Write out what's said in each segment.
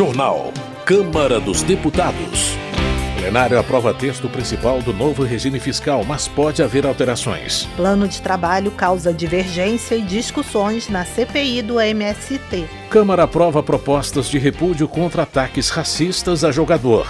Jornal. Câmara dos Deputados. Plenário aprova texto principal do novo regime fiscal, mas pode haver alterações. Plano de trabalho causa divergência e discussões na CPI do MST. Câmara aprova propostas de repúdio contra ataques racistas a jogador.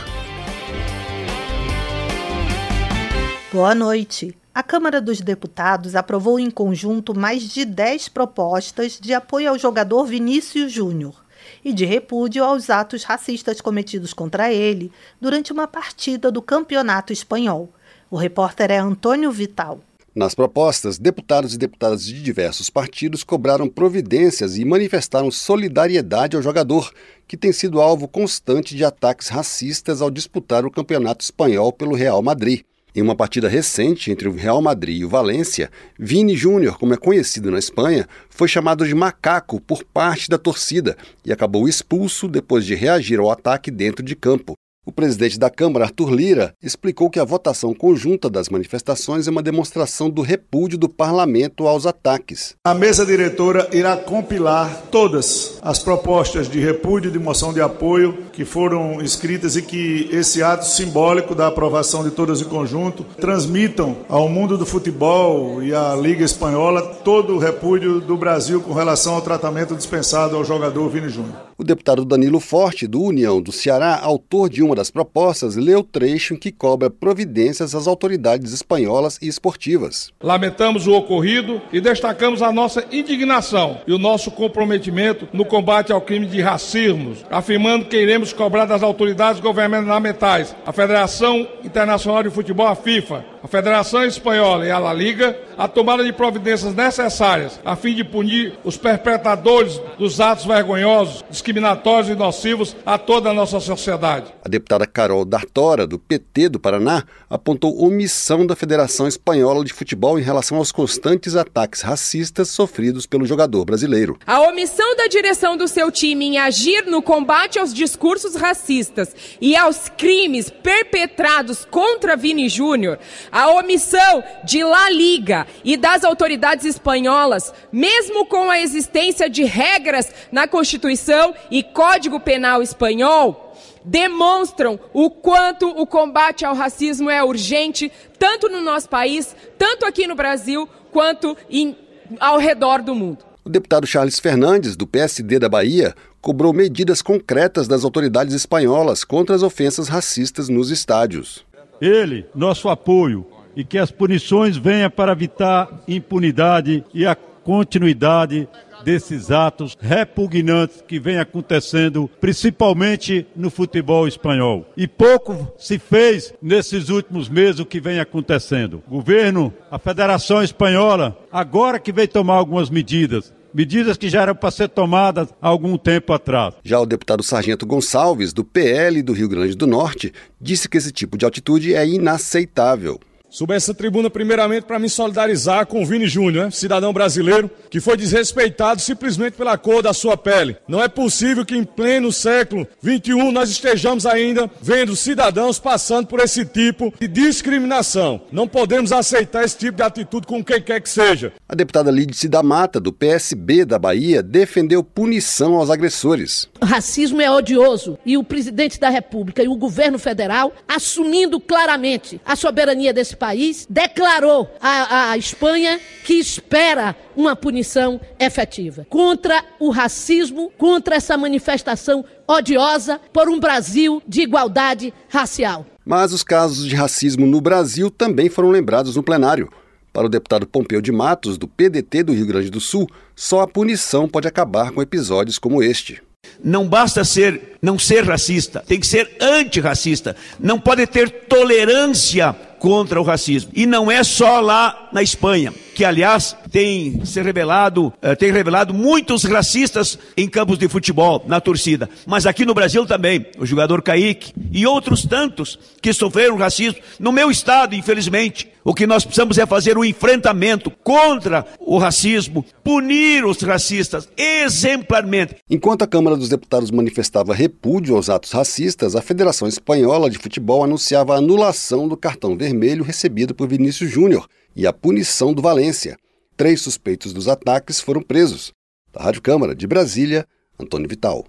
Boa noite. A Câmara dos Deputados aprovou em conjunto mais de 10 propostas de apoio ao jogador Vinícius Júnior e de repúdio aos atos racistas cometidos contra ele durante uma partida do Campeonato Espanhol. O repórter é Antônio Vital. Nas propostas, deputados e deputadas de diversos partidos cobraram providências e manifestaram solidariedade ao jogador, que tem sido alvo constante de ataques racistas ao disputar o Campeonato Espanhol pelo Real Madrid. Em uma partida recente entre o Real Madrid e o Valência, Vini Júnior, como é conhecido na Espanha, foi chamado de macaco por parte da torcida e acabou expulso depois de reagir ao ataque dentro de campo. O presidente da Câmara, Arthur Lira, explicou que a votação conjunta das manifestações é uma demonstração do repúdio do parlamento aos ataques. A mesa diretora irá compilar todas as propostas de repúdio e de moção de apoio que foram escritas e que esse ato simbólico da aprovação de todas em conjunto transmitam ao mundo do futebol e à Liga Espanhola todo o repúdio do Brasil com relação ao tratamento dispensado ao jogador Vini Júnior. O deputado Danilo Forte, do União do Ceará, autor de uma das propostas, leu o trecho em que cobra providências às autoridades espanholas e esportivas. Lamentamos o ocorrido e destacamos a nossa indignação e o nosso comprometimento no combate ao crime de racismo, afirmando que iremos cobrar das autoridades governamentais, a Federação Internacional de Futebol, a FIFA, a Federação Espanhola e a La Liga a tomada de providências necessárias a fim de punir os perpetradores dos atos vergonhosos, discriminatórios e nocivos a toda a nossa sociedade. A deputada Carol Dartora, do PT do Paraná, apontou omissão da Federação Espanhola de Futebol em relação aos constantes ataques racistas sofridos pelo jogador brasileiro. A omissão da direção do seu time em agir no combate aos discursos racistas e aos crimes perpetrados contra Vini Júnior a omissão de La Liga e das autoridades espanholas, mesmo com a existência de regras na Constituição e Código Penal espanhol, demonstram o quanto o combate ao racismo é urgente, tanto no nosso país, tanto aqui no Brasil, quanto em, ao redor do mundo. O deputado Charles Fernandes, do PSD da Bahia, cobrou medidas concretas das autoridades espanholas contra as ofensas racistas nos estádios ele, nosso apoio, e que as punições venham para evitar impunidade e a continuidade desses atos repugnantes que vem acontecendo, principalmente no futebol espanhol. E pouco se fez nesses últimos meses o que vem acontecendo. O governo, a Federação Espanhola, agora que vem tomar algumas medidas, medidas que já eram para ser tomadas há algum tempo atrás. Já o deputado Sargento Gonçalves, do PL do Rio Grande do Norte, disse que esse tipo de atitude é inaceitável. Subo essa tribuna primeiramente para me solidarizar com o Vini Júnior, né? cidadão brasileiro, que foi desrespeitado simplesmente pela cor da sua pele. Não é possível que em pleno século XXI nós estejamos ainda vendo cidadãos passando por esse tipo de discriminação. Não podemos aceitar esse tipo de atitude com quem quer que seja. A deputada Lídice da Mata, do PSB da Bahia, defendeu punição aos agressores. O racismo é odioso e o presidente da República e o governo federal, assumindo claramente a soberania desse país declarou à, à Espanha que espera uma punição efetiva contra o racismo, contra essa manifestação odiosa por um Brasil de igualdade racial. Mas os casos de racismo no Brasil também foram lembrados no plenário. Para o deputado Pompeu de Matos, do PDT do Rio Grande do Sul, só a punição pode acabar com episódios como este. Não basta ser não ser racista, tem que ser antirracista. Não pode ter tolerância contra o racismo. E não é só lá na Espanha, que aliás tem se revelado, uh, tem revelado muitos racistas em campos de futebol, na torcida. Mas aqui no Brasil também, o jogador Kaique e outros tantos que sofreram racismo. No meu estado, infelizmente, o que nós precisamos é fazer um enfrentamento contra o racismo, punir os racistas exemplarmente. Enquanto a Câmara dos Deputados manifestava repúdio aos atos racistas, a Federação Espanhola de Futebol anunciava a anulação do cartão vermelho recebido por Vinícius Júnior e a punição do Valência. Três suspeitos dos ataques foram presos. Da Rádio Câmara de Brasília, Antônio Vital.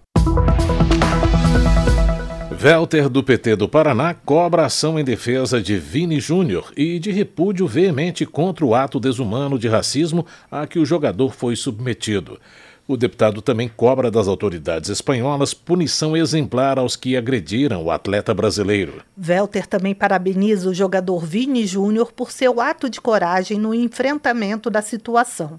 Welter, do PT do Paraná, cobra ação em defesa de Vini Júnior e de repúdio veemente contra o ato desumano de racismo a que o jogador foi submetido. O deputado também cobra das autoridades espanholas punição exemplar aos que agrediram o atleta brasileiro. Welter também parabeniza o jogador Vini Júnior por seu ato de coragem no enfrentamento da situação.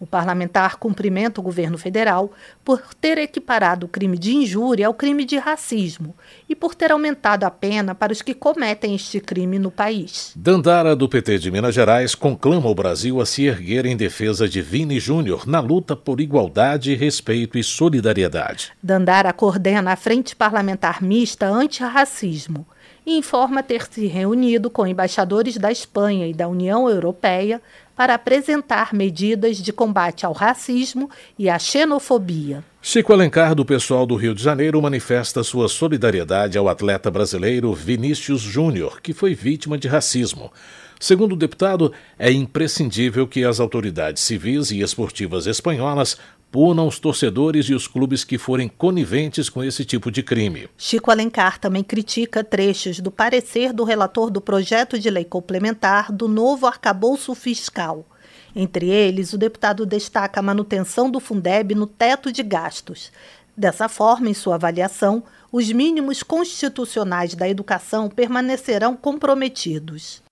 O parlamentar cumprimenta o governo federal por ter equiparado o crime de injúria ao crime de racismo e por ter aumentado a pena para os que cometem este crime no país. Dandara, do PT de Minas Gerais, conclama o Brasil a se erguer em defesa de Vini Júnior na luta por igualdade, respeito e solidariedade. Dandara coordena a Frente Parlamentar Mista Antirracismo e informa ter se reunido com embaixadores da Espanha e da União Europeia para apresentar medidas de combate ao racismo e à xenofobia. Chico Alencar, do pessoal do Rio de Janeiro, manifesta sua solidariedade ao atleta brasileiro Vinícius Júnior, que foi vítima de racismo. Segundo o deputado, é imprescindível que as autoridades civis e esportivas espanholas punam os torcedores e os clubes que forem coniventes com esse tipo de crime. Chico Alencar também critica trechos do parecer do relator do projeto de lei complementar do novo arcabouço fiscal. Entre eles, o deputado destaca a manutenção do Fundeb no teto de gastos. Dessa forma, em sua avaliação, os mínimos constitucionais da educação permanecerão comprometidos.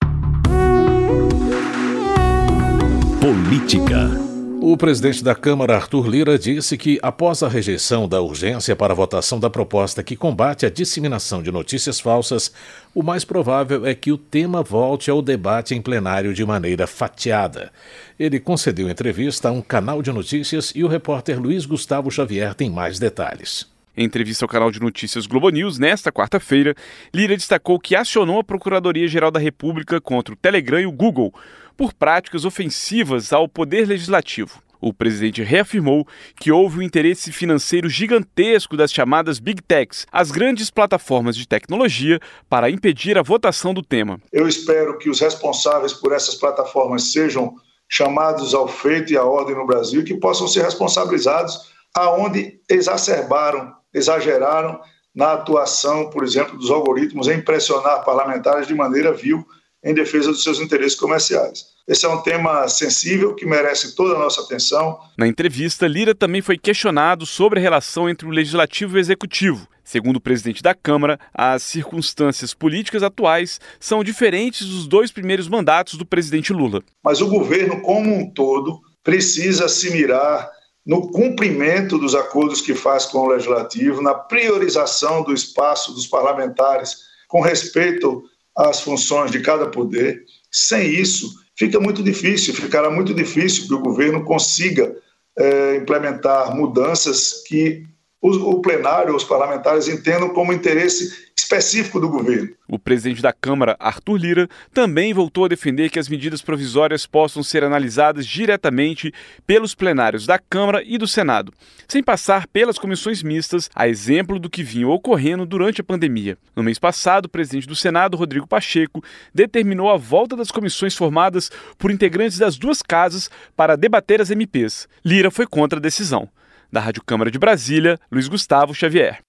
Política. O presidente da Câmara, Arthur Lira, disse que, após a rejeição da urgência para a votação da proposta que combate a disseminação de notícias falsas, o mais provável é que o tema volte ao debate em plenário de maneira fatiada. Ele concedeu entrevista a um canal de notícias e o repórter Luiz Gustavo Xavier tem mais detalhes. Em entrevista ao canal de notícias Globo News, nesta quarta-feira, Lira destacou que acionou a Procuradoria-Geral da República contra o Telegram e o Google por práticas ofensivas ao Poder Legislativo. O presidente reafirmou que houve um interesse financeiro gigantesco das chamadas Big Techs, as grandes plataformas de tecnologia, para impedir a votação do tema. Eu espero que os responsáveis por essas plataformas sejam chamados ao feito e à ordem no Brasil e que possam ser responsabilizados aonde exacerbaram, exageraram na atuação, por exemplo, dos algoritmos em pressionar parlamentares de maneira vil em defesa dos seus interesses comerciais. Esse é um tema sensível que merece toda a nossa atenção. Na entrevista, Lira também foi questionado sobre a relação entre o legislativo e o executivo. Segundo o presidente da Câmara, as circunstâncias políticas atuais são diferentes dos dois primeiros mandatos do presidente Lula. Mas o governo, como um todo, precisa se mirar no cumprimento dos acordos que faz com o legislativo, na priorização do espaço dos parlamentares com respeito as funções de cada poder. Sem isso, fica muito difícil, ficará muito difícil que o governo consiga é, implementar mudanças que o, o plenário, os parlamentares entendam como interesse específico do governo. O presidente da Câmara, Arthur Lira, também voltou a defender que as medidas provisórias possam ser analisadas diretamente pelos plenários da Câmara e do Senado, sem passar pelas comissões mistas, a exemplo do que vinha ocorrendo durante a pandemia. No mês passado, o presidente do Senado, Rodrigo Pacheco, determinou a volta das comissões formadas por integrantes das duas casas para debater as MPs. Lira foi contra a decisão. Da Rádio Câmara de Brasília, Luiz Gustavo Xavier.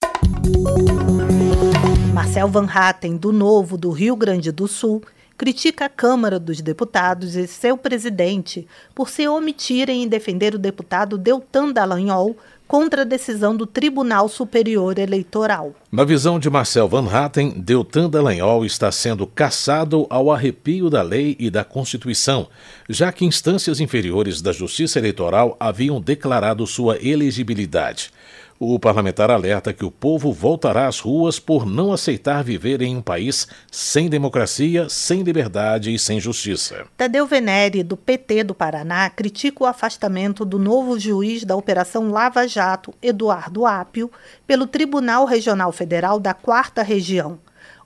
Marcel Van Hatten, do Novo do Rio Grande do Sul, critica a Câmara dos Deputados e seu presidente por se omitirem em defender o deputado Deltan Dallagnol contra a decisão do Tribunal Superior Eleitoral. Na visão de Marcel Van Hatten, Deltan Dallagnol está sendo caçado ao arrepio da lei e da Constituição, já que instâncias inferiores da Justiça Eleitoral haviam declarado sua elegibilidade. O parlamentar alerta que o povo voltará às ruas por não aceitar viver em um país sem democracia, sem liberdade e sem justiça. Tadeu Venere, do PT do Paraná, critica o afastamento do novo juiz da Operação Lava Jato, Eduardo Apio, pelo Tribunal Regional Federal da Quarta Região.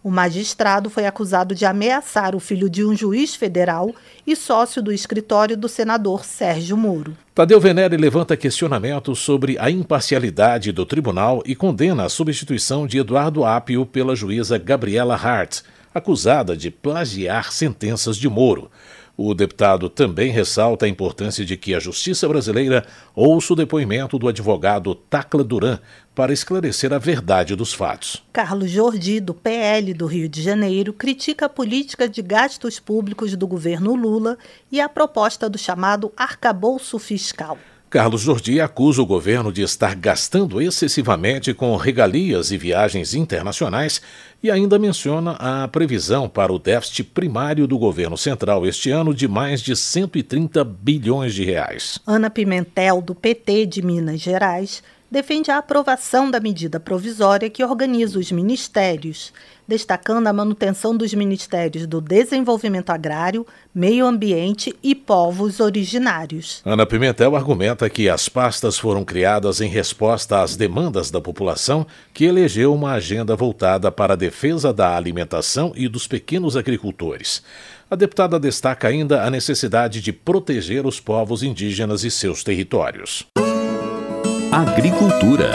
O magistrado foi acusado de ameaçar o filho de um juiz federal e sócio do escritório do senador Sérgio Moro. Tadeu Venere levanta questionamentos sobre a imparcialidade do tribunal e condena a substituição de Eduardo Apio pela juíza Gabriela Hart, acusada de plagiar sentenças de Moro. O deputado também ressalta a importância de que a justiça brasileira ouça o depoimento do advogado Tacla Duran para esclarecer a verdade dos fatos. Carlos Jordi, do PL do Rio de Janeiro, critica a política de gastos públicos do governo Lula e a proposta do chamado arcabouço fiscal. Carlos Jordi acusa o governo de estar gastando excessivamente com regalias e viagens internacionais e ainda menciona a previsão para o déficit primário do governo central este ano de mais de 130 bilhões de reais. Ana Pimentel, do PT de Minas Gerais, defende a aprovação da medida provisória que organiza os ministérios, destacando a manutenção dos ministérios do Desenvolvimento Agrário, Meio Ambiente e Povos Originários. Ana Pimentel argumenta que as pastas foram criadas em resposta às demandas da população, que elegeu uma agenda voltada para a defesa da alimentação e dos pequenos agricultores. A deputada destaca ainda a necessidade de proteger os povos indígenas e seus territórios. Agricultura.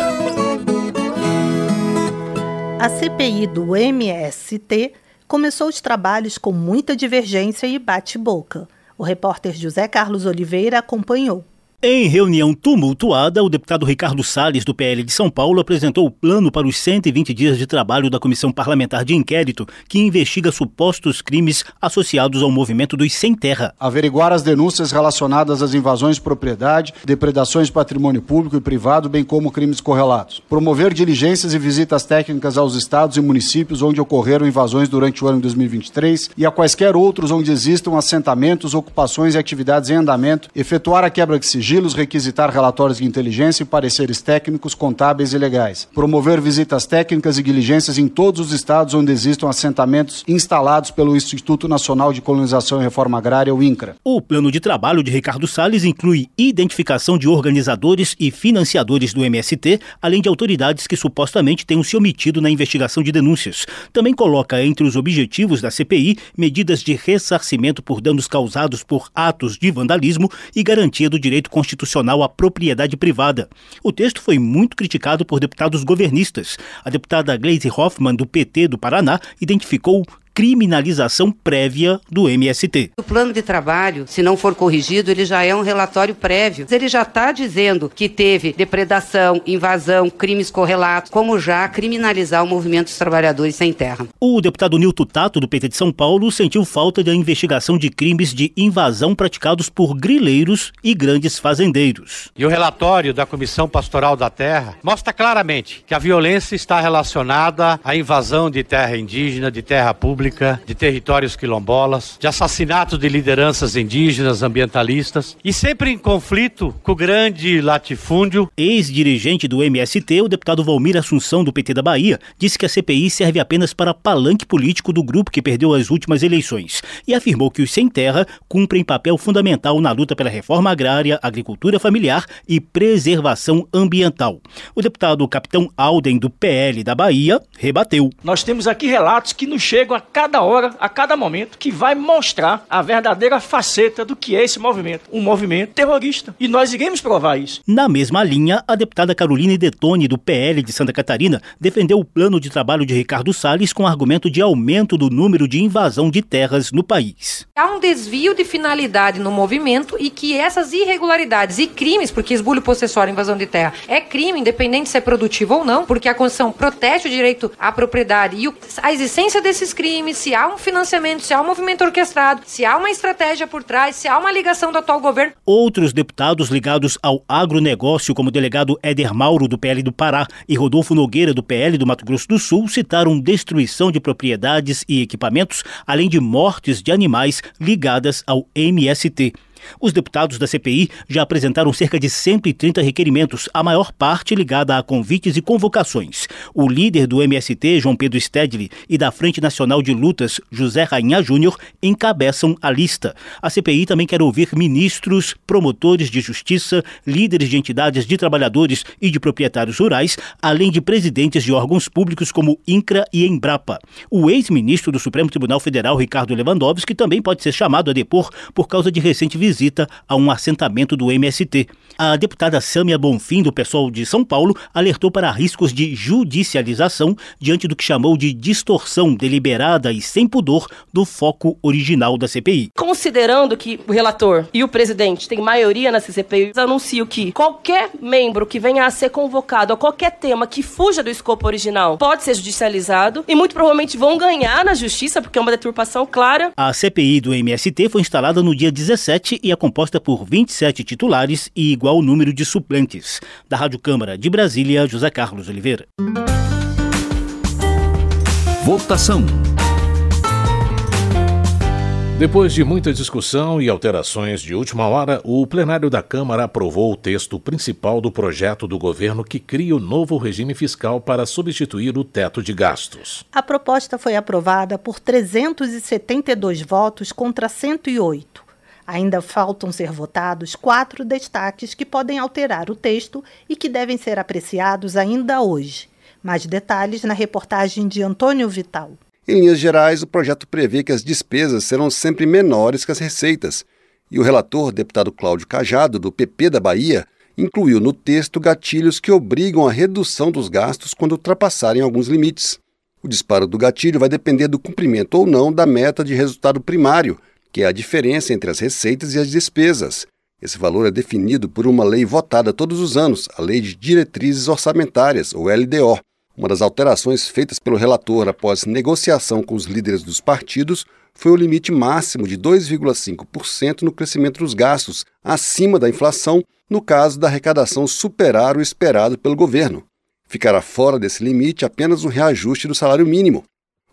A CPI do MST começou os trabalhos com muita divergência e bate-boca. O repórter José Carlos Oliveira acompanhou. Em reunião tumultuada, o deputado Ricardo Salles, do PL de São Paulo, apresentou o plano para os 120 dias de trabalho da Comissão Parlamentar de Inquérito, que investiga supostos crimes associados ao movimento dos Sem Terra. Averiguar as denúncias relacionadas às invasões de propriedade, depredações de patrimônio público e privado, bem como crimes correlatos. Promover diligências e visitas técnicas aos estados e municípios onde ocorreram invasões durante o ano de 2023 e a quaisquer outros onde existam assentamentos, ocupações e atividades em andamento, efetuar a quebra de sigilo sigilos, requisitar relatórios de inteligência e pareceres técnicos, contábeis e legais. Promover visitas técnicas e diligências em todos os estados onde existam assentamentos instalados pelo Instituto Nacional de Colonização e Reforma Agrária, o INCRA. O plano de trabalho de Ricardo Salles inclui identificação de organizadores e financiadores do MST, além de autoridades que supostamente tenham se omitido na investigação de denúncias. Também coloca entre os objetivos da CPI medidas de ressarcimento por danos causados por atos de vandalismo e garantia do direito constitucional à propriedade privada. O texto foi muito criticado por deputados governistas. A deputada Gleisi Hoffmann, do PT do Paraná, identificou criminalização prévia do MST. O plano de trabalho, se não for corrigido, ele já é um relatório prévio. Ele já está dizendo que teve depredação, invasão, crimes correlatos, como já criminalizar o movimento dos trabalhadores sem terra. O deputado Nilton Tato, do PT de São Paulo, sentiu falta da investigação de crimes de invasão praticados por grileiros e grandes fazendeiros. E o relatório da Comissão Pastoral da Terra mostra claramente que a violência está relacionada à invasão de terra indígena, de terra pública Pública, de territórios quilombolas, de assassinato de lideranças indígenas, ambientalistas e sempre em conflito com o grande latifúndio. Ex-dirigente do MST, o deputado Valmir Assunção, do PT da Bahia, disse que a CPI serve apenas para palanque político do grupo que perdeu as últimas eleições e afirmou que os sem terra cumprem papel fundamental na luta pela reforma agrária, agricultura familiar e preservação ambiental. O deputado Capitão Alden, do PL da Bahia, rebateu. Nós temos aqui relatos que nos chegam a cada hora, a cada momento, que vai mostrar a verdadeira faceta do que é esse movimento. Um movimento terrorista. E nós iremos provar isso. Na mesma linha, a deputada Caroline Detone, do PL de Santa Catarina, defendeu o plano de trabalho de Ricardo Salles com argumento de aumento do número de invasão de terras no país. Há um desvio de finalidade no movimento e que essas irregularidades e crimes, porque esbulho possessório, invasão de terra, é crime, independente se é produtivo ou não, porque a Constituição protege o direito à propriedade e a existência desses crimes se há um financiamento, se há um movimento orquestrado, se há uma estratégia por trás, se há uma ligação do atual governo. Outros deputados ligados ao agronegócio, como o delegado Éder Mauro, do PL do Pará, e Rodolfo Nogueira, do PL do Mato Grosso do Sul, citaram destruição de propriedades e equipamentos, além de mortes de animais ligadas ao MST. Os deputados da CPI já apresentaram cerca de 130 requerimentos, a maior parte ligada a convites e convocações. O líder do MST, João Pedro Stedley, e da Frente Nacional de Lutas, José Rainha Júnior, encabeçam a lista. A CPI também quer ouvir ministros, promotores de justiça, líderes de entidades de trabalhadores e de proprietários rurais, além de presidentes de órgãos públicos como INCRA e Embrapa. O ex-ministro do Supremo Tribunal Federal, Ricardo Lewandowski, também pode ser chamado a depor por causa de recente visita visita a um assentamento do MST. A deputada Sâmia Bonfim, do pessoal de São Paulo, alertou para riscos de judicialização diante do que chamou de distorção deliberada e sem pudor do foco original da CPI. Considerando que o relator e o presidente têm maioria na CPI, anuncio que qualquer membro que venha a ser convocado a qualquer tema que fuja do escopo original pode ser judicializado e muito provavelmente vão ganhar na justiça, porque é uma deturpação clara. A CPI do MST foi instalada no dia 17 e é composta por 27 titulares e igual igual número de suplentes. Da Rádio Câmara de Brasília, José Carlos Oliveira. Votação. Depois de muita discussão e alterações de última hora, o plenário da Câmara aprovou o texto principal do projeto do governo que cria o novo regime fiscal para substituir o teto de gastos. A proposta foi aprovada por 372 votos contra 108. Ainda faltam ser votados quatro destaques que podem alterar o texto e que devem ser apreciados ainda hoje. Mais detalhes na reportagem de Antônio Vital. Em linhas gerais, o projeto prevê que as despesas serão sempre menores que as receitas. E o relator, deputado Cláudio Cajado, do PP da Bahia, incluiu no texto gatilhos que obrigam a redução dos gastos quando ultrapassarem alguns limites. O disparo do gatilho vai depender do cumprimento ou não da meta de resultado primário, que é a diferença entre as receitas e as despesas. Esse valor é definido por uma lei votada todos os anos, a Lei de Diretrizes Orçamentárias, ou LDO. Uma das alterações feitas pelo relator após negociação com os líderes dos partidos foi o limite máximo de 2,5% no crescimento dos gastos, acima da inflação, no caso da arrecadação superar o esperado pelo governo. Ficará fora desse limite apenas o reajuste do salário mínimo.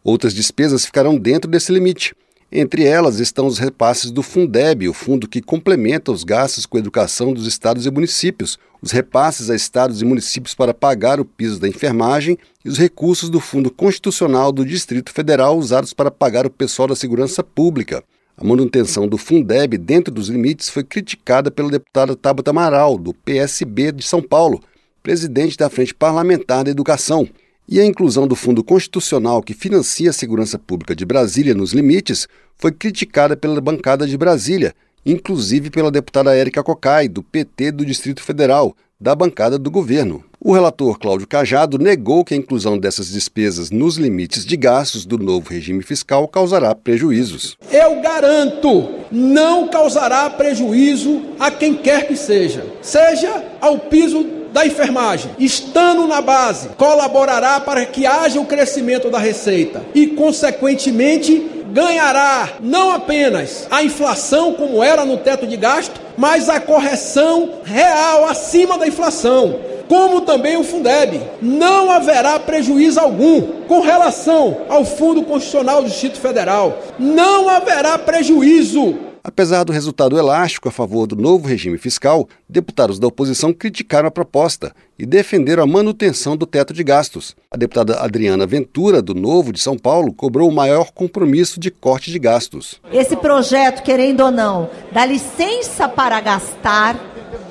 Outras despesas ficarão dentro desse limite. Entre elas estão os repasses do Fundeb, o fundo que complementa os gastos com a educação dos estados e municípios, os repasses a estados e municípios para pagar o piso da enfermagem e os recursos do Fundo Constitucional do Distrito Federal usados para pagar o pessoal da segurança pública. A manutenção do Fundeb dentro dos limites foi criticada pelo deputado Tabata Amaral, do PSB de São Paulo, presidente da Frente Parlamentar da Educação. E a inclusão do Fundo Constitucional que financia a segurança pública de Brasília nos limites foi criticada pela bancada de Brasília, inclusive pela deputada Érica Cocai, do PT do Distrito Federal, da bancada do governo. O relator Cláudio Cajado negou que a inclusão dessas despesas nos limites de gastos do novo regime fiscal causará prejuízos. Eu garanto, não causará prejuízo a quem quer que seja, seja ao piso da enfermagem, estando na base, colaborará para que haja o crescimento da receita e, consequentemente, ganhará não apenas a inflação, como era no teto de gasto, mas a correção real acima da inflação como também o Fundeb. Não haverá prejuízo algum com relação ao Fundo Constitucional do Distrito Federal. Não haverá prejuízo Apesar do resultado elástico a favor do novo regime fiscal, deputados da oposição criticaram a proposta e defenderam a manutenção do teto de gastos. A deputada Adriana Ventura, do Novo de São Paulo, cobrou o maior compromisso de corte de gastos. Esse projeto, querendo ou não, dá licença para gastar,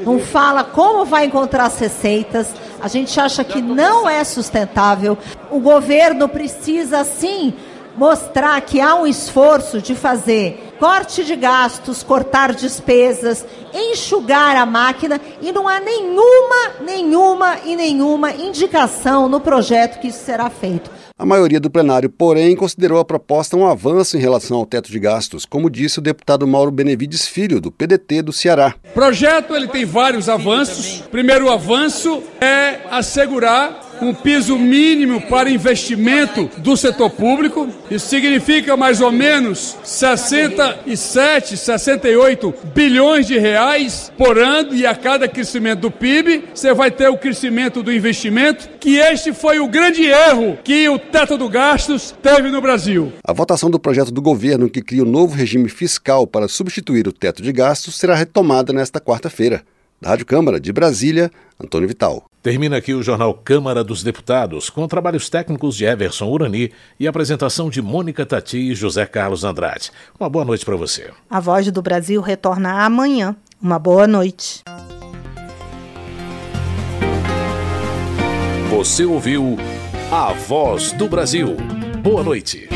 não fala como vai encontrar as receitas. A gente acha que não é sustentável. O governo precisa, sim, mostrar que há um esforço de fazer corte de gastos, cortar despesas, enxugar a máquina e não há nenhuma, nenhuma e nenhuma indicação no projeto que isso será feito. A maioria do plenário, porém, considerou a proposta um avanço em relação ao teto de gastos, como disse o deputado Mauro Benevides Filho, do PDT do Ceará. O projeto ele tem vários avanços. Primeiro avanço é assegurar um piso mínimo para investimento do setor público. Isso significa mais ou menos 67, 68 bilhões de reais por ano e a cada crescimento do PIB, você vai ter o crescimento do investimento, que este foi o grande erro que o teto do gastos teve no Brasil. A votação do projeto do governo que cria o novo regime fiscal para substituir o teto de gastos será retomada nesta quarta-feira. Da Rádio Câmara de Brasília, Antônio Vital. Termina aqui o jornal Câmara dos Deputados, com trabalhos técnicos de Everson Urani e apresentação de Mônica Tati e José Carlos Andrade. Uma boa noite para você. A Voz do Brasil retorna amanhã. Uma boa noite. Você ouviu A Voz do Brasil. Boa noite.